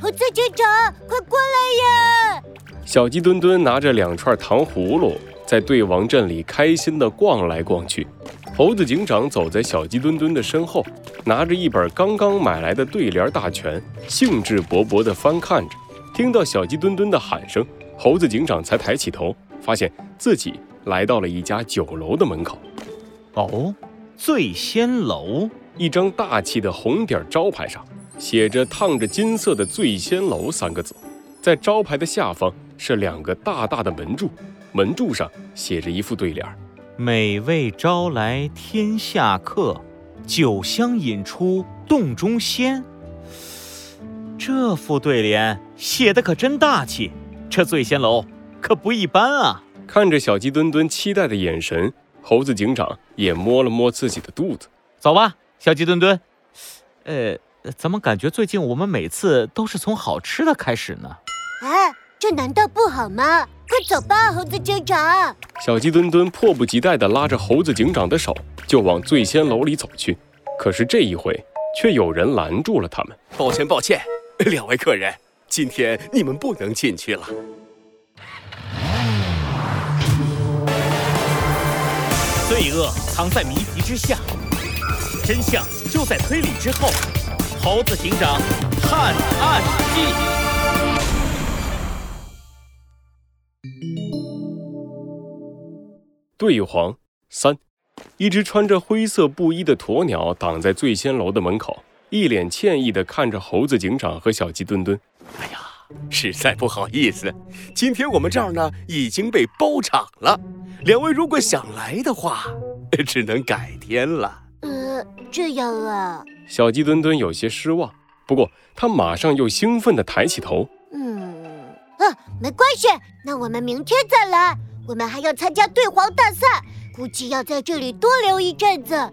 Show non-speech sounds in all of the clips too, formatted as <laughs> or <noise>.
猴子警长，快过来呀！小鸡墩墩拿着两串糖葫芦，在对王镇里开心地逛来逛去。猴子警长走在小鸡墩墩的身后，拿着一本刚刚买来的对联大全，兴致勃勃地翻看着。听到小鸡墩墩的喊声，猴子警长才抬起头，发现自己来到了一家酒楼的门口。哦，醉仙楼，一张大气的红底招牌上。写着“烫着金色的醉仙楼”三个字，在招牌的下方是两个大大的门柱，门柱上写着一副对联：“美味招来天下客，酒香引出洞中仙。”这副对联写的可真大气，这醉仙楼可不一般啊！看着小鸡墩墩期待的眼神，猴子警长也摸了摸自己的肚子。走吧，小鸡墩墩。呃。怎么感觉最近我们每次都是从好吃的开始呢？哎，这难道不好吗？快走吧，猴子警长！小鸡墩墩迫不及待地拉着猴子警长的手，就往醉仙楼里走去。可是这一回，却有人拦住了他们。抱歉，抱歉，两位客人，今天你们不能进去了。罪恶藏在谜题之下，真相就在推理之后。猴子警长探案记。对黄三，一只穿着灰色布衣的鸵鸟挡在醉仙楼的门口，一脸歉意的看着猴子警长和小鸡墩墩。哎呀，实在不好意思，今天我们这儿呢已经被包场了，两位如果想来的话，只能改天了。呃，这样啊。小鸡墩墩有些失望，不过他马上又兴奋地抬起头。嗯，啊，没关系，那我们明天再来。我们还要参加对皇大赛，估计要在这里多留一阵子。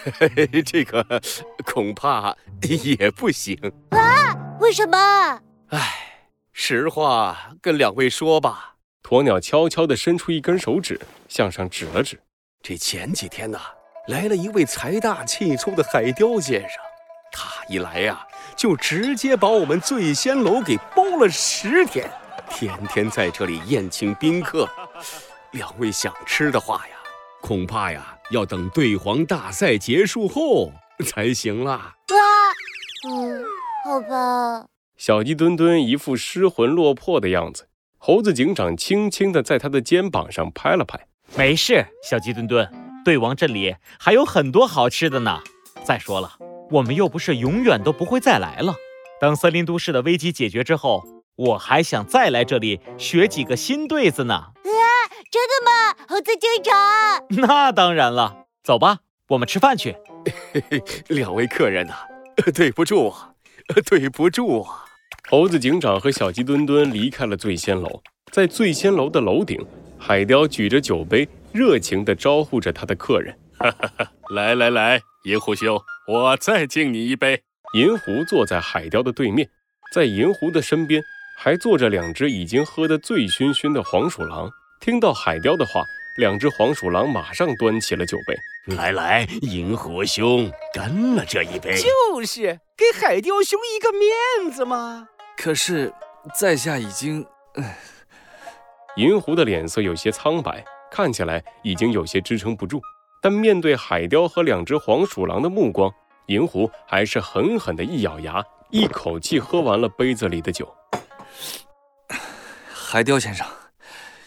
<laughs> 这个恐怕也不行啊？为什么？唉，实话跟两位说吧。鸵鸟悄悄地伸出一根手指，向上指了指。这前几天呢？来了一位财大气粗的海雕先生，他一来呀，就直接把我们醉仙楼给包了十天，天天在这里宴请宾客。两位想吃的话呀，恐怕呀要等对皇大赛结束后才行啦。啊，嗯，好吧。小鸡墩墩一副失魂落魄的样子，猴子警长轻轻地在他的肩膀上拍了拍。没事，小鸡墩墩。对王镇里还有很多好吃的呢。再说了，我们又不是永远都不会再来了。等森林都市的危机解决之后，我还想再来这里学几个新对子呢。啊，真的吗，猴子警长？那当然了。走吧，我们吃饭去。嘿嘿两位客人呐，对不住啊，对不住啊。猴子警长和小鸡墩墩离开了醉仙楼，在醉仙楼的楼顶，海雕举着酒杯。热情地招呼着他的客人，来 <laughs> 来来，银狐兄，我再敬你一杯。银狐坐在海雕的对面，在银狐的身边还坐着两只已经喝得醉醺醺的黄鼠狼。听到海雕的话，两只黄鼠狼马上端起了酒杯。来来，银狐兄，干了这一杯。就是给海雕兄一个面子嘛。可是，在下已经……银狐的脸色有些苍白。看起来已经有些支撑不住，但面对海雕和两只黄鼠狼的目光，银狐还是狠狠的一咬牙，一口气喝完了杯子里的酒。海雕先生，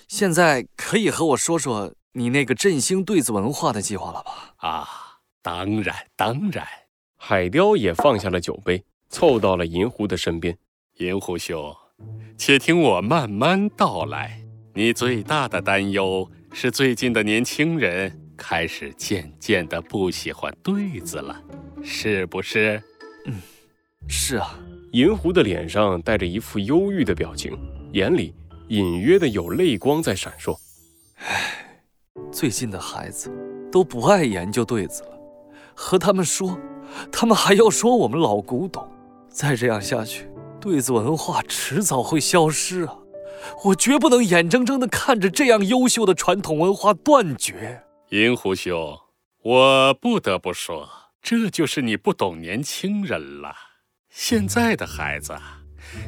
现在可以和我说说你那个振兴对子文化的计划了吧？啊，当然当然。海雕也放下了酒杯，凑到了银狐的身边。银狐兄，且听我慢慢道来。你最大的担忧。是最近的年轻人开始渐渐的不喜欢对子了，是不是？嗯，是啊。银狐的脸上带着一副忧郁的表情，眼里隐约的有泪光在闪烁。唉，最近的孩子都不爱研究对子了，和他们说，他们还要说我们老古董。再这样下去，对子文化迟早会消失啊。我绝不能眼睁睁地看着这样优秀的传统文化断绝。银狐兄，我不得不说，这就是你不懂年轻人了。现在的孩子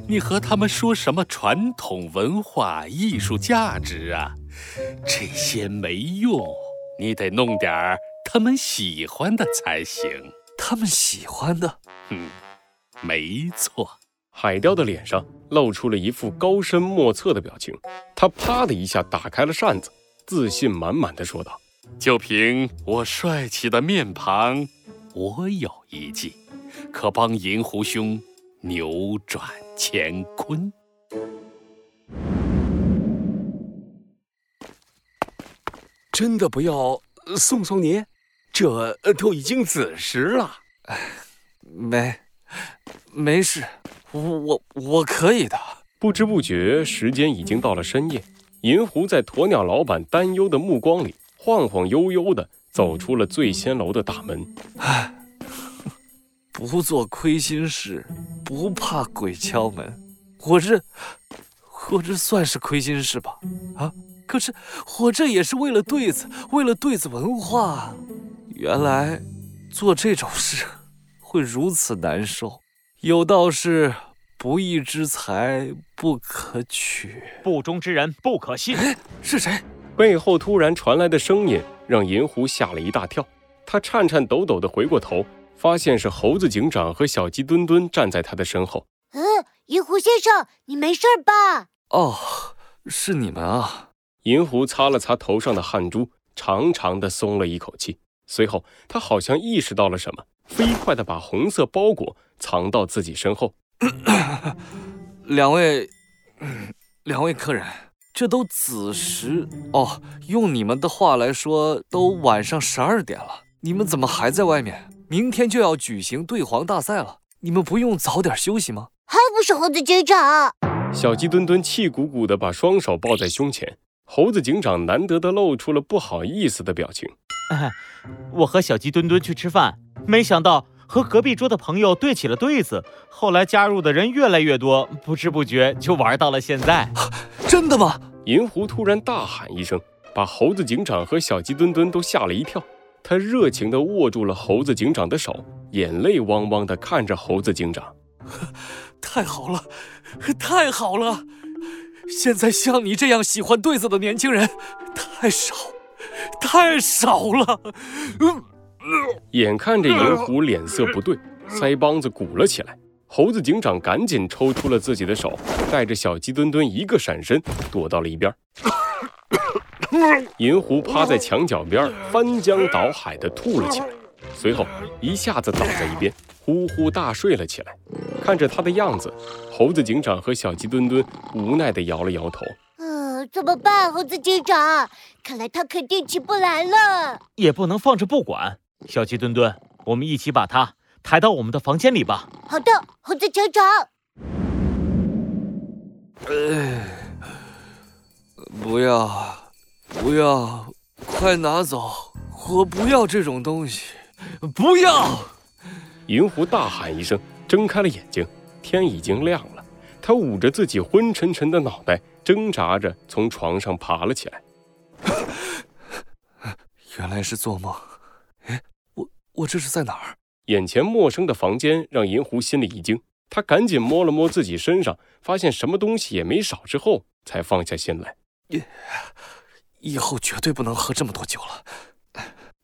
你和他们说什么传统文化、艺术价值啊？这些没用，你得弄点儿他们喜欢的才行。他们喜欢的，嗯，没错。海雕的脸上露出了一副高深莫测的表情，他啪的一下打开了扇子，自信满满的说道：“就凭我帅气的面庞，我有一计，可帮银狐兄扭转乾坤。”真的不要送送您？这都已经子时了。没，没事，我我我可以的。不知不觉，时间已经到了深夜。银狐在鸵鸟老板担忧的目光里，晃晃悠悠的走出了醉仙楼的大门。唉，<laughs> 不做亏心事，不怕鬼敲门。我这，我这算是亏心事吧？啊？可是我这也是为了对子，为了对子文化。原来做这种事会如此难受。有道是不义之财不可取，不忠之人不可信。是谁？背后突然传来的声音让银狐吓了一大跳。他颤颤抖抖地回过头，发现是猴子警长和小鸡墩墩站在他的身后。嗯，银狐先生，你没事吧？哦，是你们啊。银狐擦了擦头上的汗珠，长长的松了一口气。随后，他好像意识到了什么，飞快地把红色包裹藏到自己身后。<coughs> 两位，<coughs> 两位客人，这都子时哦，用你们的话来说，都晚上十二点了。你们怎么还在外面？明天就要举行对黄大赛了，你们不用早点休息吗？还不是猴子警长！小鸡墩墩气鼓鼓的把双手抱在胸前。猴子警长难得的露出了不好意思的表情。<laughs> 我和小鸡墩墩去吃饭，没想到和隔壁桌的朋友对起了对子，后来加入的人越来越多，不知不觉就玩到了现在。真的吗？银狐突然大喊一声，把猴子警长和小鸡墩墩都吓了一跳。他热情地握住了猴子警长的手，眼泪汪汪地看着猴子警长。<laughs> 太好了，太好了！现在像你这样喜欢对子的年轻人太少，太少了。眼看着银狐脸色不对，腮帮子鼓了起来，猴子警长赶紧抽出了自己的手，带着小鸡墩墩一个闪身躲到了一边。<laughs> 银狐趴在墙角边，翻江倒海的吐了起来，随后一下子倒在一边。呼呼大睡了起来，看着他的样子，猴子警长和小鸡墩墩无奈地摇了摇头。嗯，怎么办？猴子警长，看来他肯定起不来了。也不能放着不管。小鸡墩墩，我们一起把他抬到我们的房间里吧。好的，猴子警长。呃，不要，不要，快拿走！我不要这种东西，不要！银狐大喊一声，睁开了眼睛。天已经亮了，他捂着自己昏沉沉的脑袋，挣扎着从床上爬了起来。<laughs> 原来是做梦。哎，我我这是在哪儿？眼前陌生的房间让银狐心里一惊，他赶紧摸了摸自己身上，发现什么东西也没少之后，才放下心来。以以后绝对不能喝这么多酒了。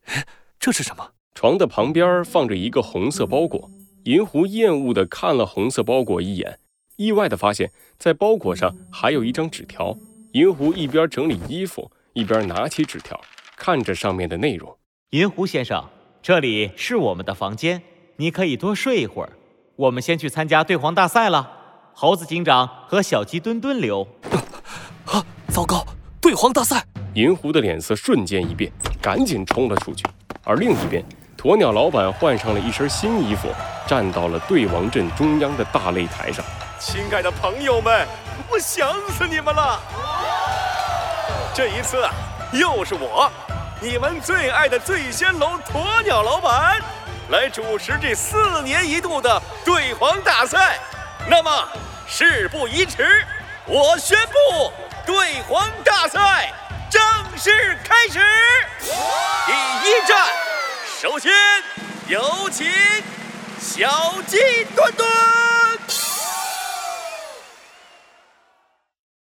哎，这是什么？床的旁边放着一个红色包裹，银狐厌恶的看了红色包裹一眼，意外地发现，在包裹上还有一张纸条。银狐一边整理衣服，一边拿起纸条，看着上面的内容：“银狐先生，这里是我们的房间，你可以多睡一会儿。我们先去参加对黄大赛了，猴子警长和小鸡墩墩留。”啊，糟糕！对黄大赛！银狐的脸色瞬间一变，赶紧冲了出去。而另一边，鸵鸟老板换上了一身新衣服，站到了对王阵中央的大擂台上。亲爱的朋友们，我想死你们了！这一次啊又是我，你们最爱的醉仙楼鸵鸟老板，来主持这四年一度的对黄大赛。那么事不宜迟，我宣布对黄大赛正式开始。第一站。首先有请小鸡墩墩。